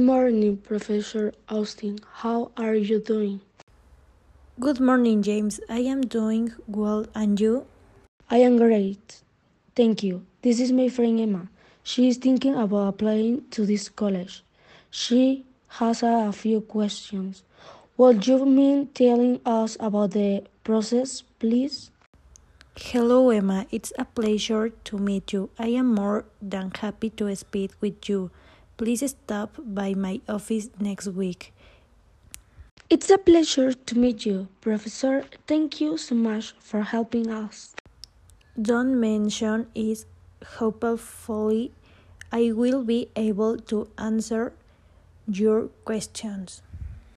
morning, Professor Austin. How are you doing? Good morning, James. I am doing well, and you? I am great. Thank you. This is my friend Emma. She is thinking about applying to this college. She has a few questions. Would you mind telling us about the process, please? Hello, Emma. It's a pleasure to meet you. I am more than happy to speak with you. Please stop by my office next week. It's a pleasure to meet you, Professor. Thank you so much for helping us. Don't mention it. Hopefully, I will be able to answer your questions.